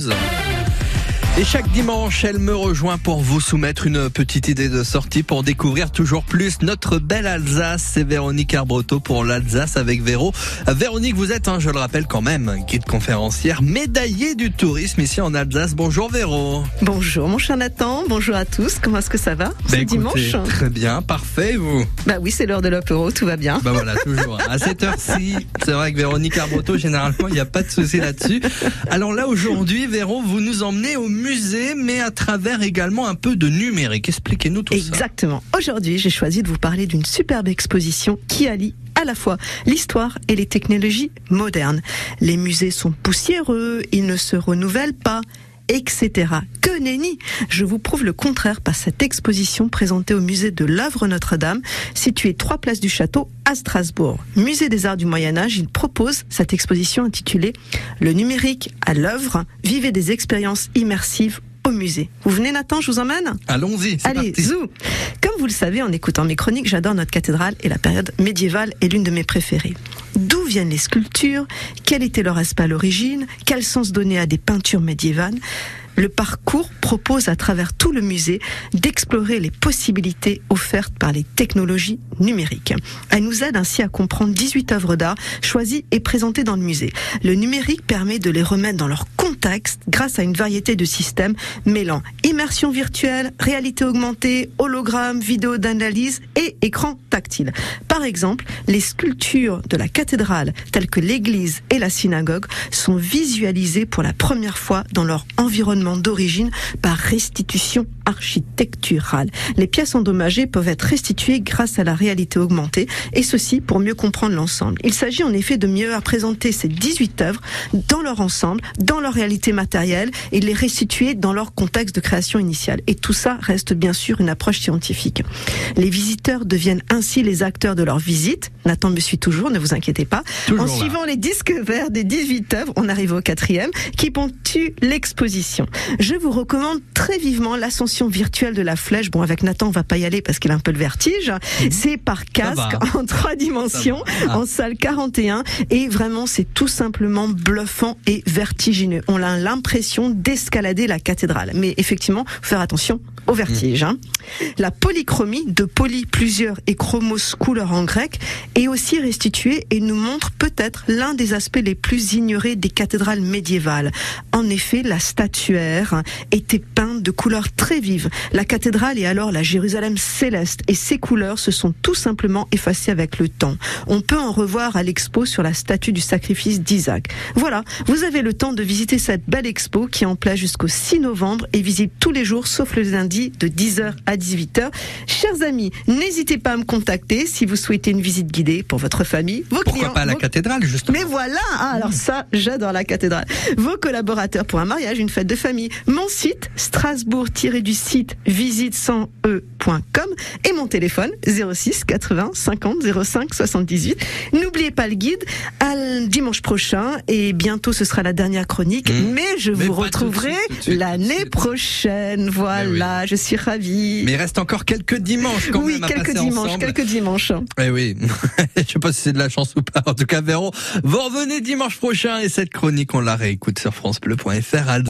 Zone. Et chaque dimanche, elle me rejoint pour vous soumettre une petite idée de sortie pour découvrir toujours plus notre belle Alsace. C'est Véronique Arbreto pour l'Alsace avec Véro. Véronique, vous êtes, hein, je le rappelle quand même, guide conférencière, médaillée du tourisme ici en Alsace. Bonjour Véro. Bonjour mon cher Nathan, bonjour à tous. Comment est-ce que ça va ce bah, dimanche Très bien, parfait vous Bah oui, c'est l'heure de l'apéro, tout va bien. Bah voilà, toujours. À cette heure-ci, c'est vrai que Véronique Arbreto, généralement, il n'y a pas de souci là-dessus. Alors là, aujourd'hui, Véro, vous nous emmenez au musée, mais à travers également un peu de numérique. Expliquez-nous tout ça. Exactement. Aujourd'hui, j'ai choisi de vous parler d'une superbe exposition qui allie à la fois l'histoire et les technologies modernes. Les musées sont poussiéreux, ils ne se renouvellent pas etc. Que nenni Je vous prouve le contraire par cette exposition présentée au musée de l'œuvre Notre-Dame, située trois places du château à Strasbourg. Musée des arts du Moyen Âge, il propose cette exposition intitulée Le numérique à l'œuvre, vivez des expériences immersives au musée. Vous venez Nathan, je vous emmène? Allons-y. Allez, zou Comme vous le savez en écoutant mes chroniques, j'adore notre cathédrale et la période médiévale est l'une de mes préférées. Viennent les sculptures Quel était leur aspect à l'origine Quel sens donner à des peintures médiévales le parcours propose à travers tout le musée d'explorer les possibilités offertes par les technologies numériques. Elle nous aide ainsi à comprendre 18 œuvres d'art choisies et présentées dans le musée. Le numérique permet de les remettre dans leur contexte grâce à une variété de systèmes mêlant immersion virtuelle, réalité augmentée, hologramme, vidéo d'analyse et écran tactile. Par exemple, les sculptures de la cathédrale telles que l'église et la synagogue sont visualisées pour la première fois dans leur environnement d'origine par restitution architecturale. Les pièces endommagées peuvent être restituées grâce à la réalité augmentée et ceci pour mieux comprendre l'ensemble. Il s'agit en effet de mieux représenter ces 18 œuvres dans leur ensemble, dans leur réalité matérielle et les restituer dans leur contexte de création initiale. Et tout ça reste bien sûr une approche scientifique. Les visiteurs deviennent ainsi les acteurs de leur visite. Nathan me suit toujours, ne vous inquiétez pas. en suivant les disques verts des 18 œuvres, on arrive au quatrième, qui ponctue l'exposition. Je vous recommande très vivement l'ascension virtuelle de la flèche. Bon, avec Nathan, on va pas y aller parce qu'il a un peu le vertige. Mhm. C'est par casque en trois dimensions, ah. en salle 41. Et vraiment, c'est tout simplement bluffant et vertigineux. On a l'impression d'escalader la cathédrale. Mais effectivement, faire attention au vertige. Hein. La polychromie de poly plusieurs et chromos couleur en grec est aussi restituée et nous montre peut-être l'un des aspects les plus ignorés des cathédrales médiévales. En effet, la statuaire était peinte de couleurs très vives. La cathédrale est alors la Jérusalem céleste et ses couleurs se sont tout simplement effacées avec le temps. On peut en revoir à l'expo sur la statue du sacrifice d'Isaac. Voilà, vous avez le temps de visiter cette belle expo qui est en place jusqu'au 6 novembre et visite tous les jours sauf le lundi de 10h à 18h. Chers amis, n'hésitez pas à me contacter si vous souhaitez une visite guidée pour votre famille, vos Pourquoi clients. pas à la cathédrale, justement. Mais voilà, ah, alors ça, j'adore la cathédrale. Vos collaborateurs pour un mariage, une fête de famille. Mon site, strasbourg-du site visite 100 et mon téléphone 06 80 50 05 78. N'oubliez pas le guide dimanche prochain et bientôt ce sera la dernière chronique, mmh. mais je vous retrouverai l'année prochaine. Voilà je suis ravie. Mais il reste encore quelques dimanches quand oui, même à quelques dimanches, quelques dimanches. Eh oui, je sais pas si c'est de la chance ou pas. En tout cas, Véro, vous revenez dimanche prochain et cette chronique, on la réécoute sur francebleu.fr.